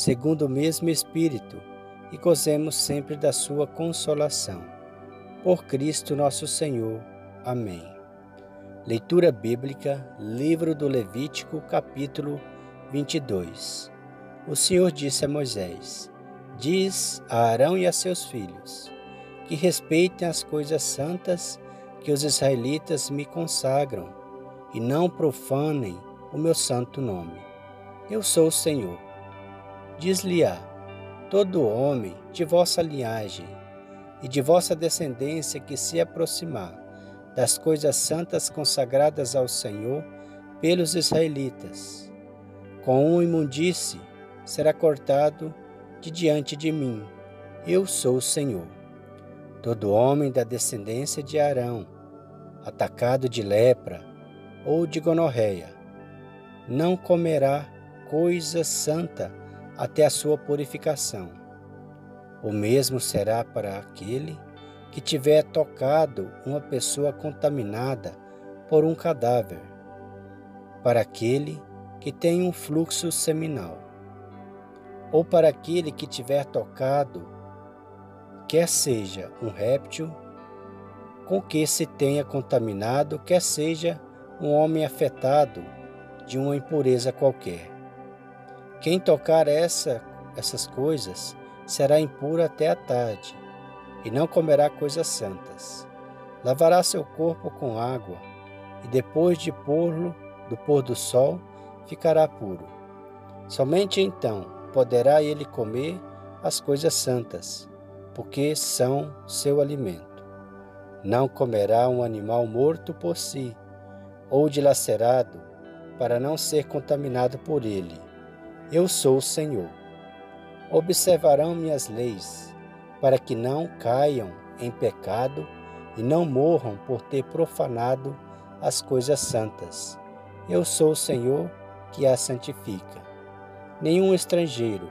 segundo o mesmo Espírito, e gozemos sempre da sua consolação. Por Cristo nosso Senhor. Amém. Leitura bíblica, livro do Levítico, capítulo 22. O Senhor disse a Moisés: Diz a Arão e a seus filhos que respeitem as coisas santas que os israelitas me consagram e não profanem o meu santo nome. Eu sou o Senhor Diz-lhe-á: Todo homem de vossa linhagem e de vossa descendência que se aproximar das coisas santas consagradas ao Senhor pelos israelitas, com um imundice será cortado de diante de mim. Eu sou o Senhor. Todo homem da descendência de Arão, atacado de lepra ou de gonorreia, não comerá coisa santa até a sua purificação. O mesmo será para aquele que tiver tocado uma pessoa contaminada por um cadáver, para aquele que tem um fluxo seminal, ou para aquele que tiver tocado, quer seja um réptil com que se tenha contaminado, quer seja um homem afetado de uma impureza qualquer. Quem tocar essa, essas coisas será impuro até a tarde, e não comerá coisas santas. Lavará seu corpo com água, e depois de pô-lo do pôr do sol, ficará puro. Somente então poderá ele comer as coisas santas, porque são seu alimento. Não comerá um animal morto por si, ou dilacerado, para não ser contaminado por ele eu sou o Senhor. Observarão minhas leis, para que não caiam em pecado e não morram por ter profanado as coisas santas. Eu sou o Senhor que as santifica. Nenhum estrangeiro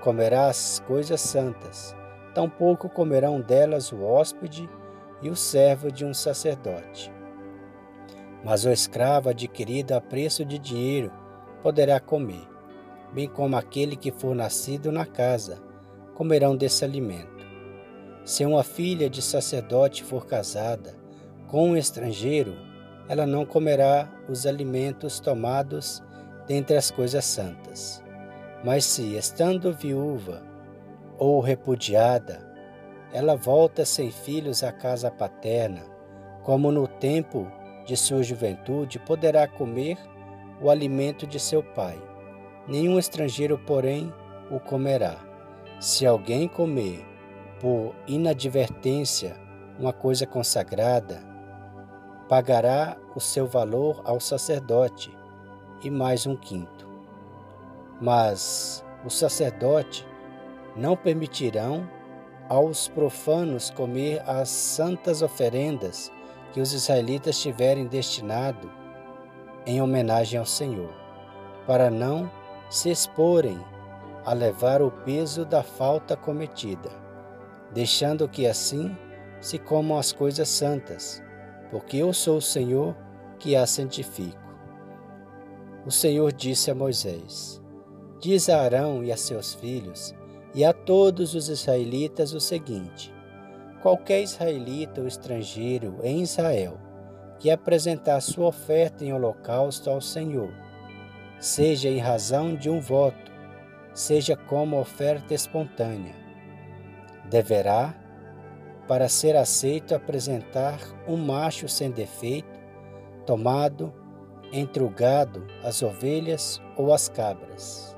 comerá as coisas santas, tampouco comerão delas o hóspede e o servo de um sacerdote. Mas o escravo adquirido a preço de dinheiro poderá comer bem como aquele que for nascido na casa, comerão desse alimento. Se uma filha de sacerdote for casada com um estrangeiro, ela não comerá os alimentos tomados dentre as coisas santas. Mas se, estando viúva ou repudiada, ela volta sem filhos à casa paterna, como no tempo de sua juventude, poderá comer o alimento de seu pai nenhum estrangeiro, porém, o comerá. Se alguém comer por inadvertência uma coisa consagrada, pagará o seu valor ao sacerdote e mais um quinto. Mas o sacerdote não permitirão aos profanos comer as santas oferendas que os israelitas tiverem destinado em homenagem ao Senhor, para não se exporem a levar o peso da falta cometida, deixando que assim se comam as coisas santas, porque eu sou o Senhor que as santifico. O Senhor disse a Moisés: Diz a Arão e a seus filhos e a todos os israelitas o seguinte: Qualquer israelita ou estrangeiro em Israel que apresentar sua oferta em holocausto ao Senhor, seja em razão de um voto, seja como oferta espontânea. Deverá, para ser aceito, apresentar um macho sem defeito, tomado entre o gado, as ovelhas ou as cabras.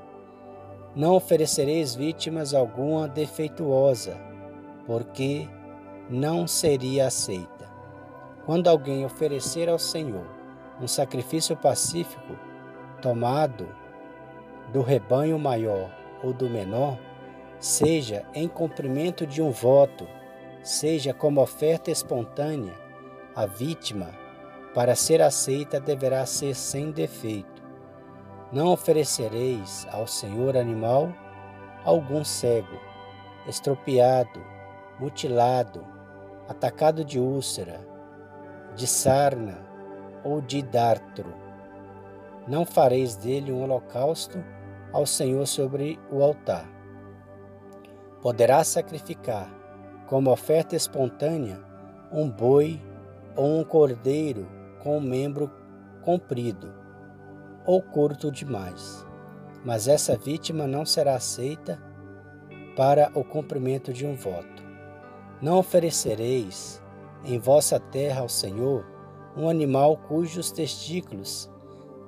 Não oferecereis vítimas alguma defeituosa, porque não seria aceita. Quando alguém oferecer ao Senhor um sacrifício pacífico, tomado do rebanho maior ou do menor, seja em cumprimento de um voto, seja como oferta espontânea, a vítima, para ser aceita, deverá ser sem defeito. Não oferecereis ao Senhor animal algum cego, estropiado, mutilado, atacado de úlcera, de sarna ou de dartro. Não fareis dele um holocausto ao Senhor sobre o altar. Poderá sacrificar, como oferta espontânea, um boi ou um cordeiro com um membro comprido ou curto demais, mas essa vítima não será aceita para o cumprimento de um voto. Não oferecereis em vossa terra ao Senhor um animal cujos testículos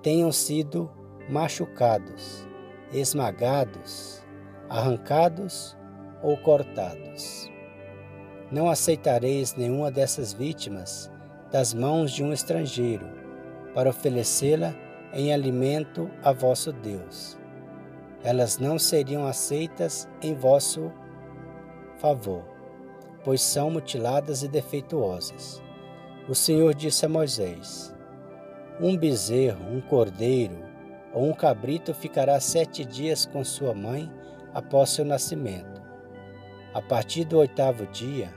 tenham sido machucados, esmagados, arrancados ou cortados. Não aceitareis nenhuma dessas vítimas das mãos de um estrangeiro, para oferecê-la em alimento a vosso Deus. Elas não seriam aceitas em vosso favor, pois são mutiladas e defeituosas. O Senhor disse a Moisés: Um bezerro, um cordeiro ou um cabrito ficará sete dias com sua mãe após seu nascimento. A partir do oitavo dia,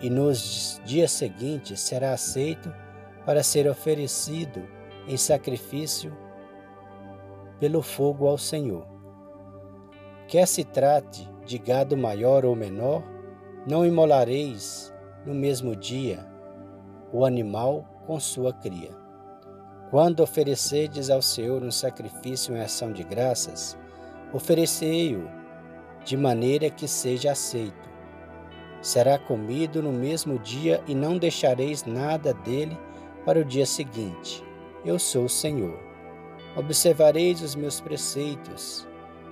e nos dias seguintes será aceito para ser oferecido em sacrifício pelo fogo ao Senhor. Quer se trate de gado maior ou menor, não imolareis no mesmo dia o animal com sua cria. Quando oferecerdes ao Senhor um sacrifício em ação de graças, oferecei-o de maneira que seja aceito será comido no mesmo dia e não deixareis nada dele para o dia seguinte. Eu sou o Senhor. Observareis os meus preceitos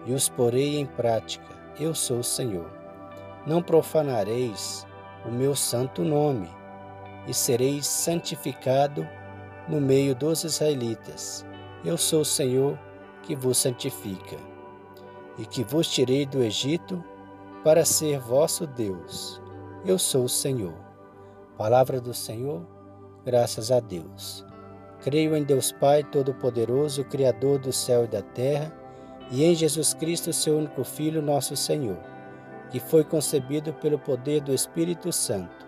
e os porei em prática. Eu sou o Senhor. Não profanareis o meu santo nome e sereis santificado no meio dos israelitas. Eu sou o Senhor que vos santifica e que vos tirei do Egito para ser vosso Deus. Eu sou o Senhor. Palavra do Senhor, graças a Deus. Creio em Deus Pai Todo-Poderoso, Criador do céu e da terra, e em Jesus Cristo, seu único Filho, nosso Senhor, que foi concebido pelo poder do Espírito Santo.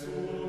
Jesús.